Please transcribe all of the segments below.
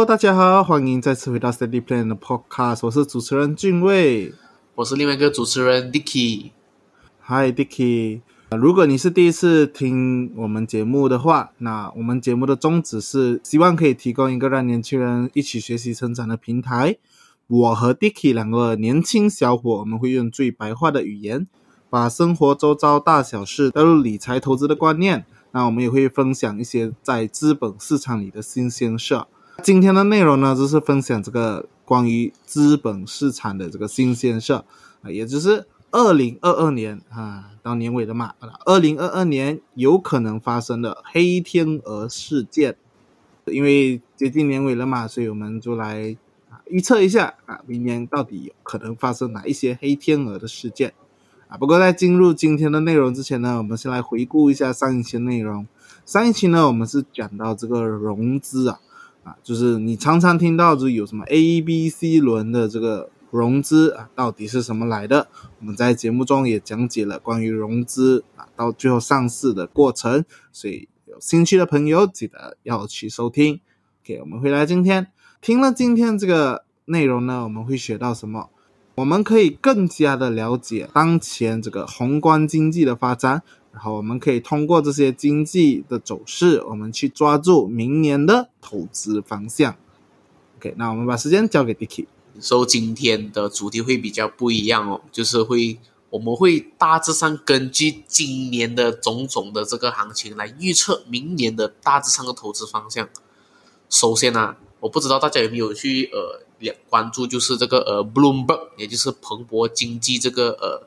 Hello，大家好，欢迎再次回到 Steady Plan 的 Podcast，我是主持人俊卫，我是另外一个主持人 Dicky。Hi Dicky，如果你是第一次听我们节目的话，那我们节目的宗旨是希望可以提供一个让年轻人一起学习成长的平台。我和 Dicky 两个年轻小伙，我们会用最白话的语言，把生活周遭大小事带入理财投资的观念。那我们也会分享一些在资本市场里的新鲜事。今天的内容呢，就是分享这个关于资本市场的这个新鲜事啊，也就是二零二二年啊，到年尾了嘛，二零二二年有可能发生的黑天鹅事件。因为接近年尾了嘛，所以我们就来啊预测一下啊，明年到底有可能发生哪一些黑天鹅的事件。啊，不过在进入今天的内容之前呢，我们先来回顾一下上一期内容。上一期呢，我们是讲到这个融资啊，啊，就是你常常听到就有什么 A、B、C 轮的这个融资啊，到底是什么来的？我们在节目中也讲解了关于融资啊，到最后上市的过程。所以有兴趣的朋友记得要去收听。OK，我们回来今天听了今天这个内容呢，我们会学到什么？我们可以更加的了解当前这个宏观经济的发展，然后我们可以通过这些经济的走势，我们去抓住明年的投资方向。OK，那我们把时间交给 Dicky。所以今天的主题会比较不一样哦，就是会我们会大致上根据今年的种种的这个行情来预测明年的大致上的投资方向。首先呢，我不知道大家有没有去呃。关注就是这个呃，Bloomberg，也就是彭博经济这个呃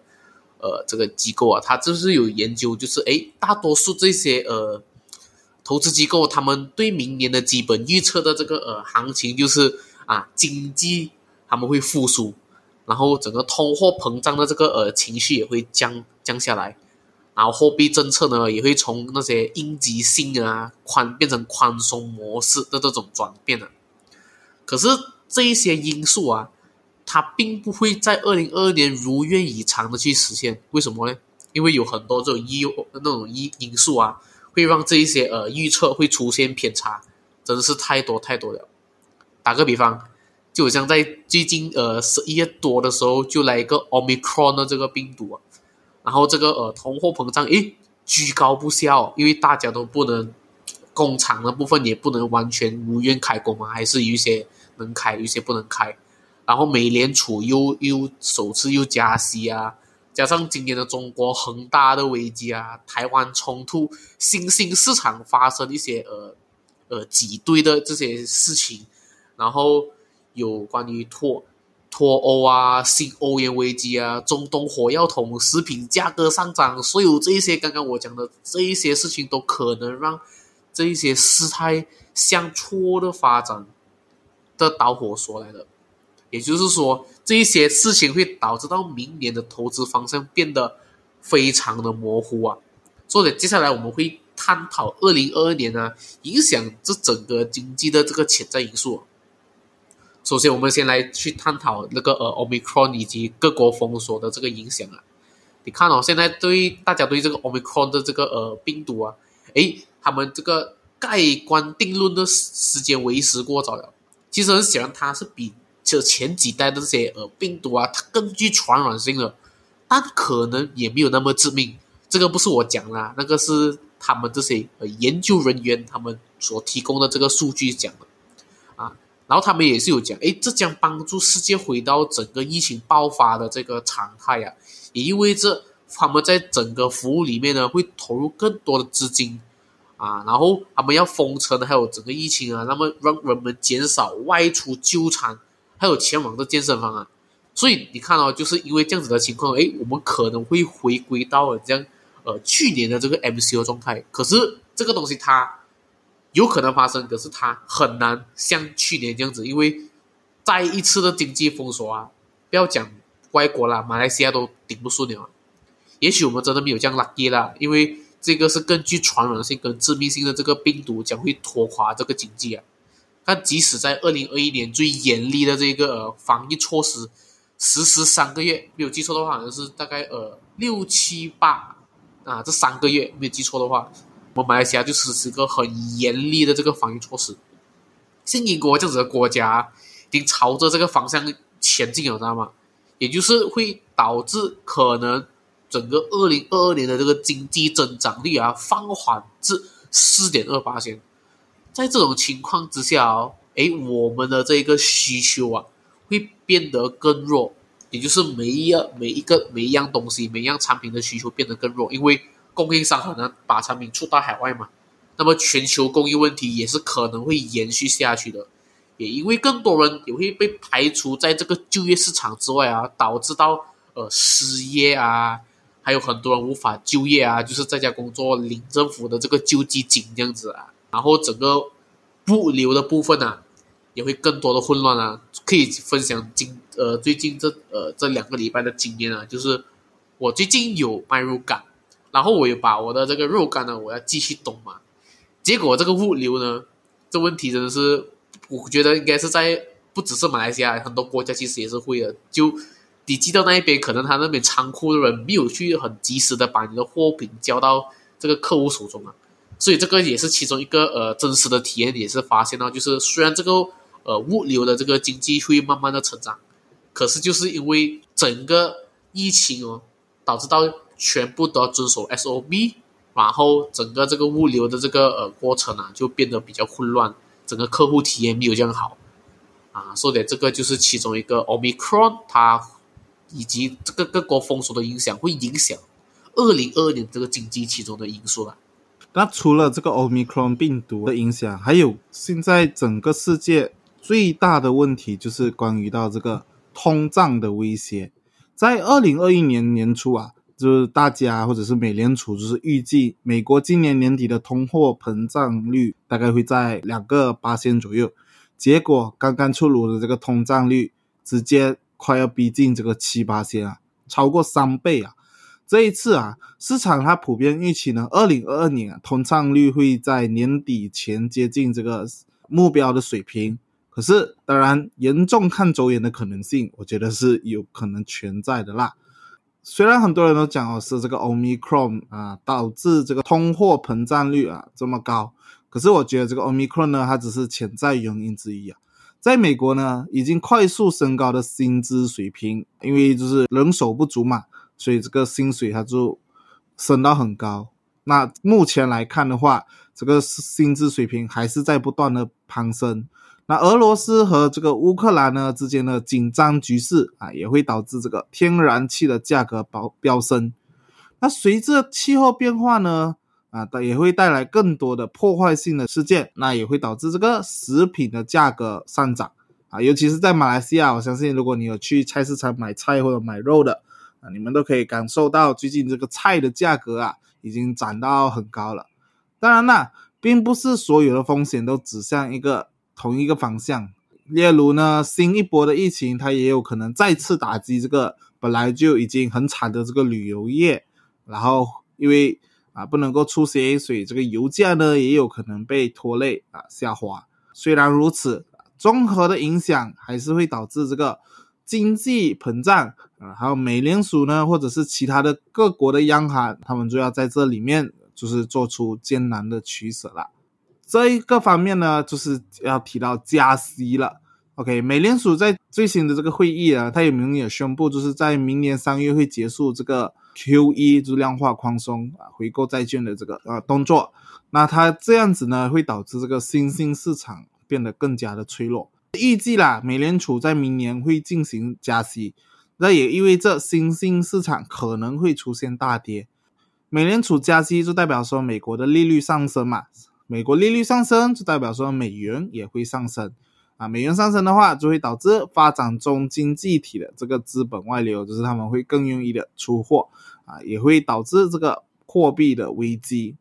呃这个机构啊，它就是有研究，就是诶，大多数这些呃投资机构，他们对明年的基本预测的这个呃行情就是啊，经济他们会复苏，然后整个通货膨胀的这个呃情绪也会降降下来，然后货币政策呢也会从那些应急性啊宽变成宽松模式的这种转变了，可是。这一些因素啊，它并不会在二零二二年如愿以偿的去实现。为什么呢？因为有很多这种因那种因因素啊，会让这一些呃预测会出现偏差，真的是太多太多了。打个比方，就像在最近呃十一月多的时候，就来一个 Omicron 的这个病毒啊，然后这个呃通货膨胀诶居高不下，哦因为大家都不能工厂的部分也不能完全无愿开工嘛，还是有一些。能开，有一些不能开，然后美联储又又首次又加息啊，加上今年的中国恒大的危机啊，台湾冲突，新兴市场发生一些呃呃挤兑的这些事情，然后有关于脱脱欧啊，新欧元危机啊，中东火药桶食品价格上涨，所有这一些刚刚我讲的这一些事情，都可能让这一些事态向错的发展。的导火索来的，也就是说，这一些事情会导致到明年的投资方向变得非常的模糊啊。所以接下来我们会探讨二零二二年呢影响这整个经济的这个潜在因素。首先，我们先来去探讨那个呃，omicron 以及各国封锁的这个影响啊。你看哦，现在对大家对这个 omicron 的这个呃病毒啊，诶，他们这个盖棺定论的时间为时过早了。其实很显然，它是比就前几代的这些呃病毒啊，它更具传染性的，但可能也没有那么致命。这个不是我讲啦，那个是他们这些呃研究人员他们所提供的这个数据讲的啊。然后他们也是有讲，哎，这将帮助世界回到整个疫情爆发的这个常态呀，也意味着他们在整个服务里面呢会投入更多的资金。啊，然后他们要封城，还有整个疫情啊，那么让人们减少外出纠缠，还有前往的健身房啊，所以你看到，就是因为这样子的情况，哎，我们可能会回归到这样呃去年的这个 MCO 状态。可是这个东西它有可能发生，可是它很难像去年这样子，因为再一次的经济封锁啊，不要讲外国啦，马来西亚都顶不顺了。也许我们真的没有这样 lucky 啦，因为。这个是更具传染性跟致命性的这个病毒将会拖垮这个经济啊！但即使在二零二一年最严厉的这个防疫措施实施三个月，没有记错的话，好像是大概呃六七八啊，这三个月没有记错的话，我们马来西亚就实施个很严厉的这个防疫措施。像英国这样子的国家，已经朝着这个方向前进了，知道吗？也就是会导致可能整个二零二二年的这个经济增长率啊放缓至四点二八线。在这种情况之下哦，诶，我们的这一个需求啊会变得更弱，也就是每一样每一个每一样东西每一样产品的需求变得更弱，因为供应商可能把产品出到海外嘛。那么全球供应问题也是可能会延续下去的，也因为更多人也会被排除在这个就业市场之外啊，导致到呃失业啊，还有很多人无法就业啊，就是在家工作领政府的这个救济金这样子啊，然后整个物流的部分呢也会更多的混乱啊。可以分享今呃最近这呃这两个礼拜的经验啊，就是我最近有卖肉干，然后我有把我的这个肉干呢，我要继续冻嘛。结果这个物流呢，这问题真的是，我觉得应该是在不只是马来西亚，很多国家其实也是会的。就你寄到那一边，可能他那边仓库的人没有去很及时的把你的货品交到这个客户手中啊，所以这个也是其中一个呃真实的体验，也是发现到，就是虽然这个呃物流的这个经济会慢慢的成长，可是就是因为整个疫情哦，导致到全部都要遵守 SOP。然后整个这个物流的这个呃过程啊，就变得比较混乱，整个客户体验没有这样好啊。说的这个就是其中一个 Omicron，它以及这个各国封锁的影响，会影响二零二二年这个经济其中的因素了。那除了这个 Omicron 病毒的影响，还有现在整个世界最大的问题就是关于到这个通胀的威胁，在二零二一年年初啊。就是大家或者是美联储，就是预计美国今年年底的通货膨胀率大概会在两个八千左右。结果刚刚出炉的这个通胀率直接快要逼近这个七八千啊，超过三倍啊！这一次啊，市场它普遍预期呢，二零二二年啊，通胀率会在年底前接近这个目标的水平。可是当然，严重看走眼的可能性，我觉得是有可能存在的啦。虽然很多人都讲哦是这个 Omicron 啊导致这个通货膨胀率啊这么高，可是我觉得这个 Omicron 呢它只是潜在原因之一啊。在美国呢已经快速升高的薪资水平，因为就是人手不足嘛，所以这个薪水它就升到很高。那目前来看的话，这个薪资水平还是在不断的攀升。那俄罗斯和这个乌克兰呢之间的紧张局势啊，也会导致这个天然气的价格飙飙升。那随着气候变化呢，啊，它也会带来更多的破坏性的事件，那也会导致这个食品的价格上涨啊。尤其是在马来西亚，我相信如果你有去菜市场买菜或者买肉的啊，你们都可以感受到最近这个菜的价格啊，已经涨到很高了。当然啦，并不是所有的风险都指向一个。同一个方向，例如呢，新一波的疫情，它也有可能再次打击这个本来就已经很惨的这个旅游业。然后因为啊不能够出行，所以这个油价呢也有可能被拖累啊下滑。虽然如此，综合的影响还是会导致这个经济膨胀啊。还有美联储呢，或者是其他的各国的央行，他们就要在这里面就是做出艰难的取舍了。这一个方面呢，就是要提到加息了。OK，美联储在最新的这个会议啊，它有明也宣布，就是在明年三月会结束这个 QE，就量化宽松啊，回购债券的这个呃动作。那它这样子呢，会导致这个新兴市场变得更加的脆弱。预计啦，美联储在明年会进行加息，那也意味着新兴市场可能会出现大跌。美联储加息就代表说美国的利率上升嘛。美国利率上升，就代表说美元也会上升啊。美元上升的话，就会导致发展中经济体的这个资本外流，就是他们会更愿意的出货啊，也会导致这个货币的危机。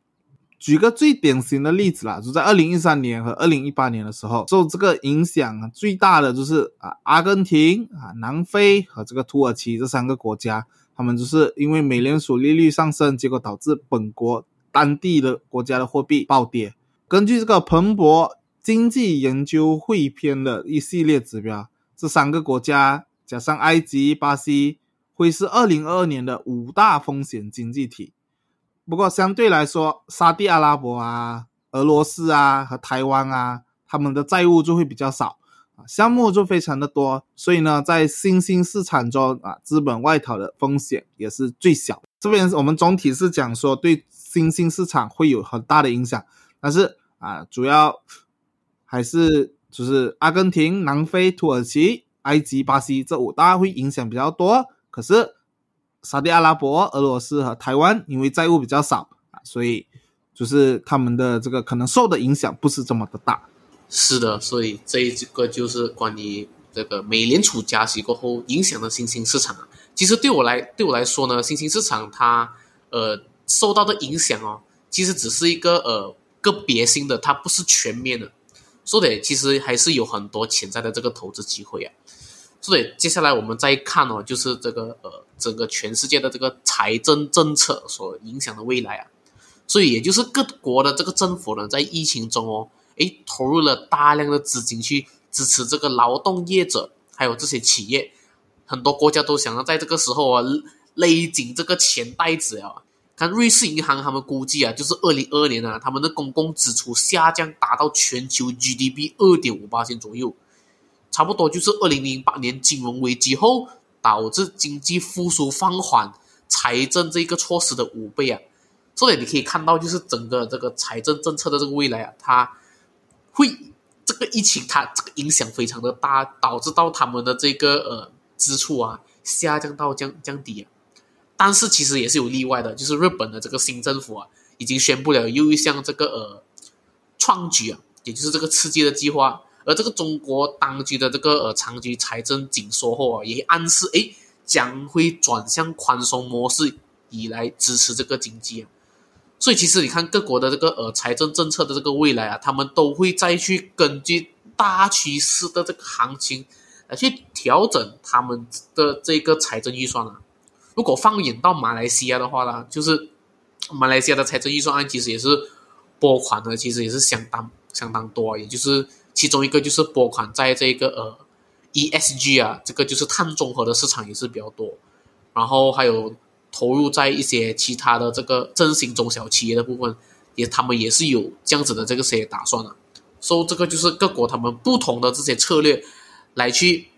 举个最典型的例子啦，就在二零一三年和二零一八年的时候，受这个影响最大的就是啊，阿根廷啊、南非和这个土耳其这三个国家，他们就是因为美联储利率上升，结果导致本国当地的国家的货币暴跌。根据这个彭博经济研究汇编的一系列指标，这三个国家加上埃及、巴西，会是二零二二年的五大风险经济体。不过相对来说，沙地阿拉伯啊、俄罗斯啊和台湾啊，他们的债务就会比较少啊，项目就非常的多，所以呢，在新兴市场中啊，资本外逃的风险也是最小。这边我们总体是讲说对新兴市场会有很大的影响，但是啊，主要还是就是阿根廷、南非、土耳其、埃及、巴西这五大会影响比较多，可是。沙特阿拉伯、俄罗斯和台湾因为债务比较少啊，所以就是他们的这个可能受的影响不是这么的大。是的，所以这一个就是关于这个美联储加息过后影响的新兴市场。其实对我来对我来说呢，新兴市场它呃受到的影响哦，其实只是一个呃个别性的，它不是全面的。说的其实还是有很多潜在的这个投资机会啊。所以接下来我们再看哦，就是这个呃，整个全世界的这个财政政策所影响的未来啊。所以也就是各国的这个政府呢，在疫情中哦，诶，投入了大量的资金去支持这个劳动业者，还有这些企业。很多国家都想要在这个时候啊，勒紧这个钱袋子啊。看瑞士银行他们估计啊，就是二零二二年啊，他们的公共支出下降达到全球 GDP 二点五八千左右。差不多就是二零零八年金融危机后导致经济复苏放缓财政这个措施的五倍啊，所以你可以看到，就是整个这个财政政策的这个未来啊，它会这个疫情它这个影响非常的大，导致到他们的这个呃支出啊下降到降降低啊。但是其实也是有例外的，就是日本的这个新政府啊已经宣布了又一项这个呃创举啊，也就是这个刺激的计划。而这个中国当局的这个呃长期财政紧缩后啊，也暗示哎将会转向宽松模式，以来支持这个经济啊。所以其实你看各国的这个呃财政政策的这个未来啊，他们都会再去根据大趋势的这个行情来去调整他们的这个财政预算啊。如果放眼到马来西亚的话呢，就是马来西亚的财政预算案其实也是拨款的，其实也是相当相当多，也就是。其中一个就是拨款在这个呃 ESG 啊，这个就是碳中和的市场也是比较多，然后还有投入在一些其他的这个振兴中小企业的部分，也他们也是有这样子的这个些打算的。所以这个就是各国他们不同的这些策略来去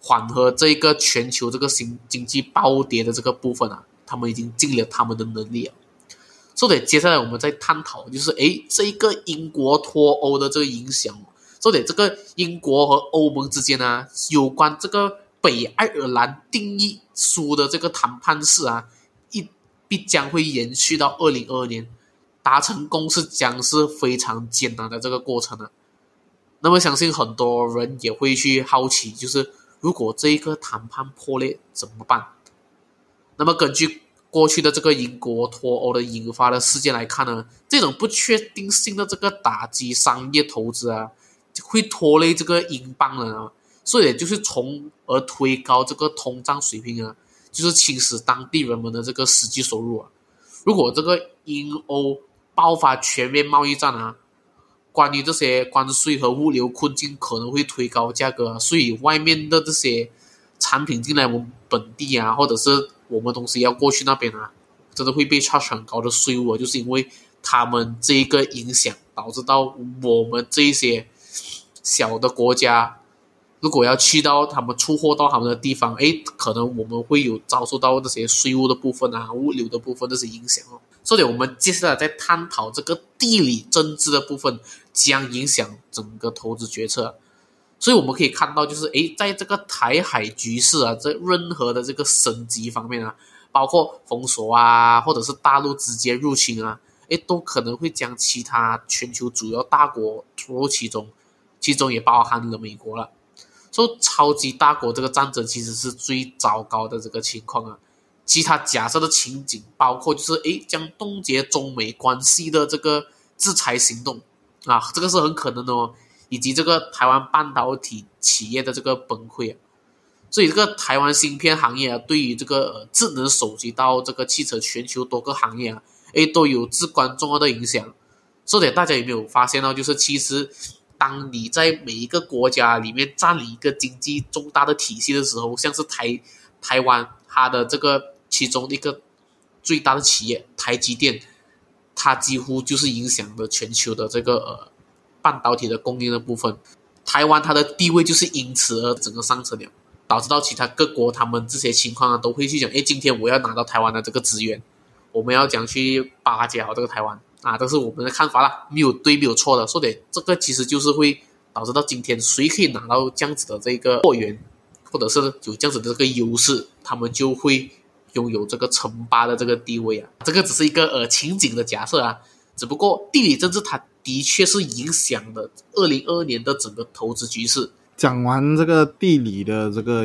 缓和这个全球这个新经济暴跌的这个部分啊，他们已经尽了他们的能力啊。所以接下来我们再探讨，就是诶，这一个英国脱欧的这个影响。这点，这个英国和欧盟之间呢，有关这个北爱尔兰定义书的这个谈判事啊，一必将会延续到二零二二年，达成共识将是非常艰难的这个过程了。那么，相信很多人也会去好奇，就是如果这一个谈判破裂怎么办？那么，根据过去的这个英国脱欧的引发的事件来看呢，这种不确定性的这个打击商业投资啊。会拖累这个英镑的啊，所以也就是从而推高这个通胀水平啊，就是侵蚀当地人们的这个实际收入啊。如果这个英欧爆发全面贸易战啊，关于这些关税和物流困境可能会推高价格，所以外面的这些产品进来我们本地啊，或者是我们东西要过去那边啊，真的会被 charge 很高的税务，就是因为他们这一个影响导致到我们这一些。小的国家，如果要去到他们出货到他们的地方，哎，可能我们会有遭受到这些税务的部分啊、物流的部分这些影响哦。所以，我们接下来在探讨这个地理政治的部分将影响整个投资决策。所以，我们可以看到，就是哎，在这个台海局势啊，在任何的这个升级方面啊，包括封锁啊，或者是大陆直接入侵啊，哎，都可能会将其他全球主要大国拖入其中。其中也包含了美国了，说超级大国这个战争其实是最糟糕的这个情况啊。其他假设的情景包括就是诶将冻结中美关系的这个制裁行动啊，这个是很可能的哦。以及这个台湾半导体企业的这个崩溃啊，所以这个台湾芯片行业啊，对于这个智能手机到这个汽车全球多个行业啊，诶都有至关重要的影响。这点大家有没有发现到，就是其实。当你在每一个国家里面占领一个经济重大的体系的时候，像是台台湾，它的这个其中一个最大的企业台积电，它几乎就是影响了全球的这个呃半导体的供应的部分，台湾它的地位就是因此而整个上升了，导致到其他各国他们这些情况啊都会去讲，哎，今天我要拿到台湾的这个资源，我们要讲去巴结好这个台湾。啊，这是我们的看法啦，没有对，没有错的，说的这个其实就是会导致到今天谁可以拿到这样子的这个货源，或者是有这样子的这个优势，他们就会拥有这个称霸的这个地位啊，这个只是一个呃情景的假设啊。只不过地理政治它的确是影响了二零二二年的整个投资局势。讲完这个地理的这个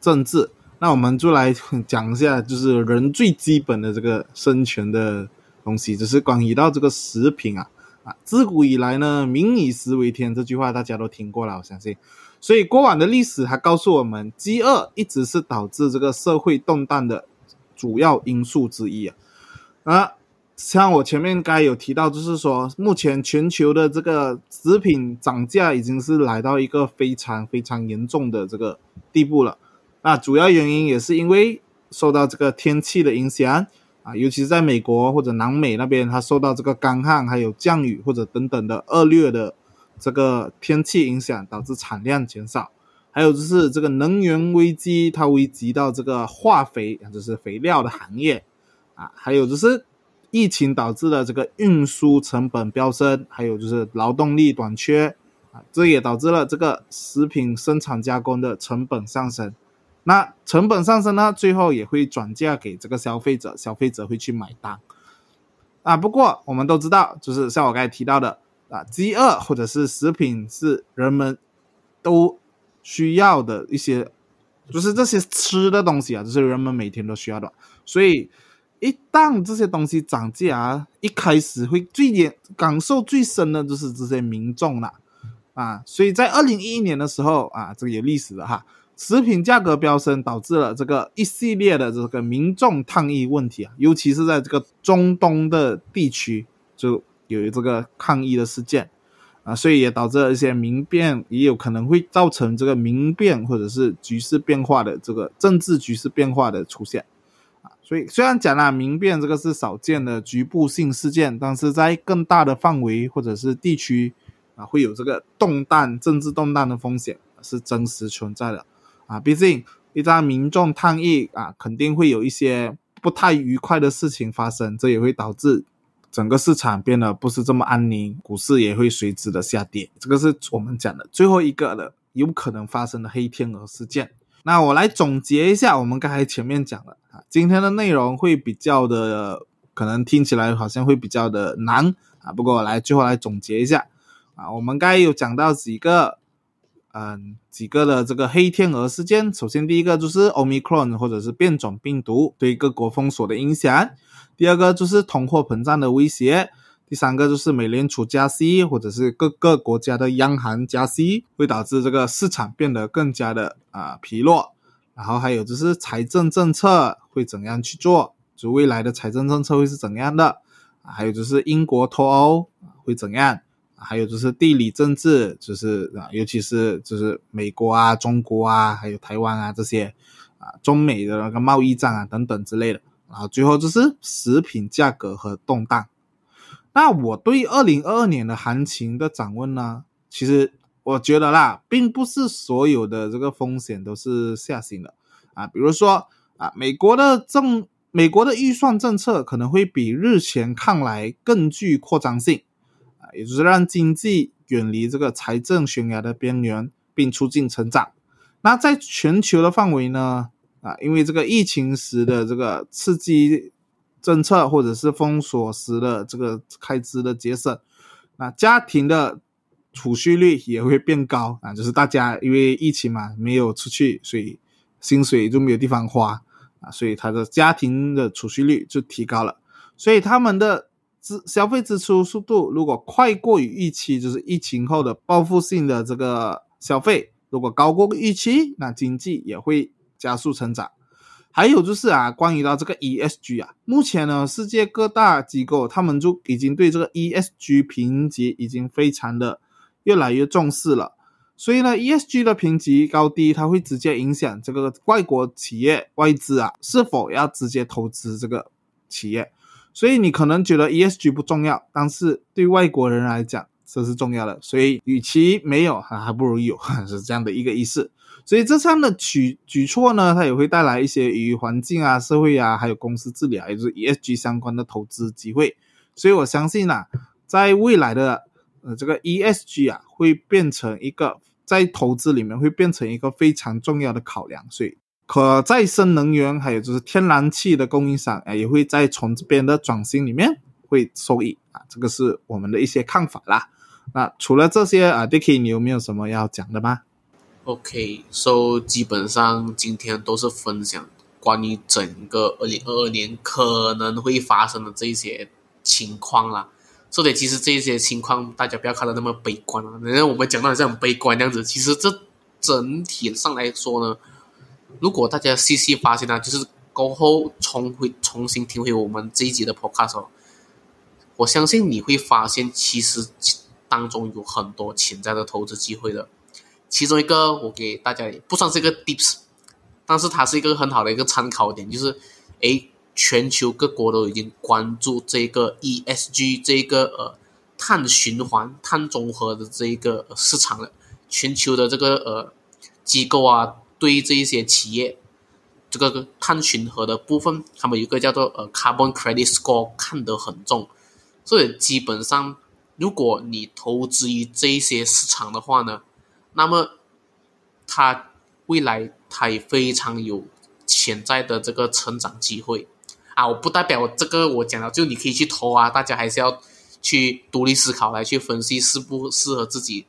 政治，那我们就来讲一下，就是人最基本的这个生存的东西，只是关于到这个食品啊啊，自古以来呢，民以食为天，这句话大家都听过了，我相信。所以过往的历史还告诉我们，饥饿一直是导致这个社会动荡的主要因素之一啊啊。像我前面该有提到，就是说，目前全球的这个食品涨价已经是来到一个非常非常严重的这个地步了。那主要原因也是因为受到这个天气的影响啊，尤其是在美国或者南美那边，它受到这个干旱、还有降雨或者等等的恶劣的这个天气影响，导致产量减少。还有就是这个能源危机，它危及到这个化肥，就是肥料的行业啊，还有就是。疫情导致的这个运输成本飙升，还有就是劳动力短缺啊，这也导致了这个食品生产加工的成本上升。那成本上升呢，最后也会转嫁给这个消费者，消费者会去买单啊。不过我们都知道，就是像我刚才提到的啊，饥饿或者是食品是人们都需要的一些，就是这些吃的东西啊，就是人们每天都需要的，所以。一旦这些东西涨价啊，一开始会最严感受最深的就是这些民众了啊！所以在二零一一年的时候啊，这个有历史的哈，食品价格飙升导致了这个一系列的这个民众抗议问题啊，尤其是在这个中东的地区就有这个抗议的事件啊，所以也导致了一些民变，也有可能会造成这个民变或者是局势变化的这个政治局势变化的出现。啊所以虽然讲了民变这个是少见的局部性事件，但是在更大的范围或者是地区啊，会有这个动荡、政治动荡的风险是真实存在的啊。毕竟一旦民众抗议啊，肯定会有一些不太愉快的事情发生，这也会导致整个市场变得不是这么安宁，股市也会随之的下跌。这个是我们讲的最后一个的有可能发生的黑天鹅事件。那我来总结一下，我们刚才前面讲的啊，今天的内容会比较的，可能听起来好像会比较的难啊。不过我来最后来总结一下啊，我们刚才有讲到几个，嗯，几个的这个黑天鹅事件。首先第一个就是 Omicron 或者是变种病毒对各国封锁的影响，第二个就是通货膨胀的威胁。第三个就是美联储加息，或者是各个国家的央行加息，会导致这个市场变得更加的啊疲弱。然后还有就是财政政策会怎样去做，就未来的财政政策会是怎样的？还有就是英国脱欧会怎样？还有就是地理政治，就是啊，尤其是就是美国啊、中国啊、还有台湾啊这些啊，中美的那个贸易战啊等等之类的。然后最后就是食品价格和动荡。那我对二零二二年的行情的展望呢？其实我觉得啦，并不是所有的这个风险都是下行的啊。比如说啊，美国的政美国的预算政策可能会比日前看来更具扩张性，也就是让经济远离这个财政悬崖的边缘，并促进成长。那在全球的范围呢？啊，因为这个疫情时的这个刺激。政策或者是封锁时的这个开支的节省，那家庭的储蓄率也会变高啊，就是大家因为疫情嘛，没有出去，所以薪水就没有地方花啊，所以他的家庭的储蓄率就提高了，所以他们的支消费支出速度如果快过于预期，就是疫情后的报复性的这个消费，如果高过预期，那经济也会加速成长。还有就是啊，关于到这个 ESG 啊，目前呢，世界各大机构他们就已经对这个 ESG 评级已经非常的越来越重视了。所以呢，ESG 的评级高低，它会直接影响这个外国企业外资啊是否要直接投资这个企业。所以你可能觉得 ESG 不重要，但是对外国人来讲这是重要的。所以，与其没有，还还不如有，是这样的一个意思。所以，这项的举举措呢，它也会带来一些与环境啊、社会啊，还有公司治理啊，也就是 ESG 相关的投资机会。所以我相信啊，在未来的呃这个 ESG 啊，会变成一个在投资里面会变成一个非常重要的考量。所以，可再生能源还有就是天然气的供应商啊，也会在从这边的转型里面会受益啊。这个是我们的一些看法啦。那除了这些啊，Dicky，你有没有什么要讲的吗？OK，so 基本上今天都是分享关于整个二零二二年可能会发生的这些情况啦。所以其实这些情况大家不要看的那么悲观啊，人家我们讲到这样悲观这样子，其实这整体上来说呢，如果大家细细发现呢，就是过后重回重新听回我们这一集的 Podcast 哦，我相信你会发现其实当中有很多潜在的投资机会的。其中一个我给大家也不算是一个 tips，但是它是一个很好的一个参考点，就是，诶，全球各国都已经关注这个 ESG 这个呃碳循环、碳中和的这一个市场了。全球的这个呃机构啊，对于这一些企业这个碳循环的部分，他们有一个叫做呃 Carbon Credit Score 看得很重，所以基本上如果你投资于这一些市场的话呢。那么，它未来它也非常有潜在的这个成长机会啊！我不代表这个我讲了就你可以去投啊，大家还是要去独立思考来去分析适不适合自己。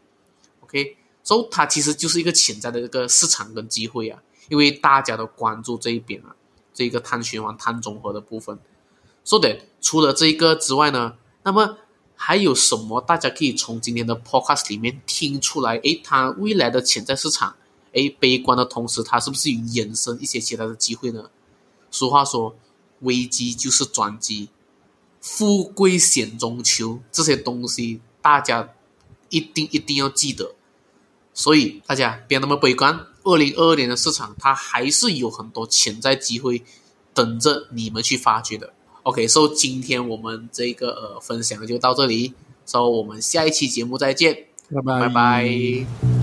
OK，所以它其实就是一个潜在的这个市场跟机会啊，因为大家都关注这一边啊，这个碳循环、碳中和的部分。说的除了这一个之外呢，那么。还有什么大家可以从今天的 podcast 里面听出来？诶，它未来的潜在市场，诶，悲观的同时，它是不是有衍生一些其他的机会呢？俗话说，危机就是转机，富贵险中求，这些东西大家一定一定要记得。所以大家别那么悲观，二零二二年的市场它还是有很多潜在机会等着你们去发掘的。OK，所以今天我们这个呃分享就到这里，所以我们下一期节目再见，拜拜拜拜。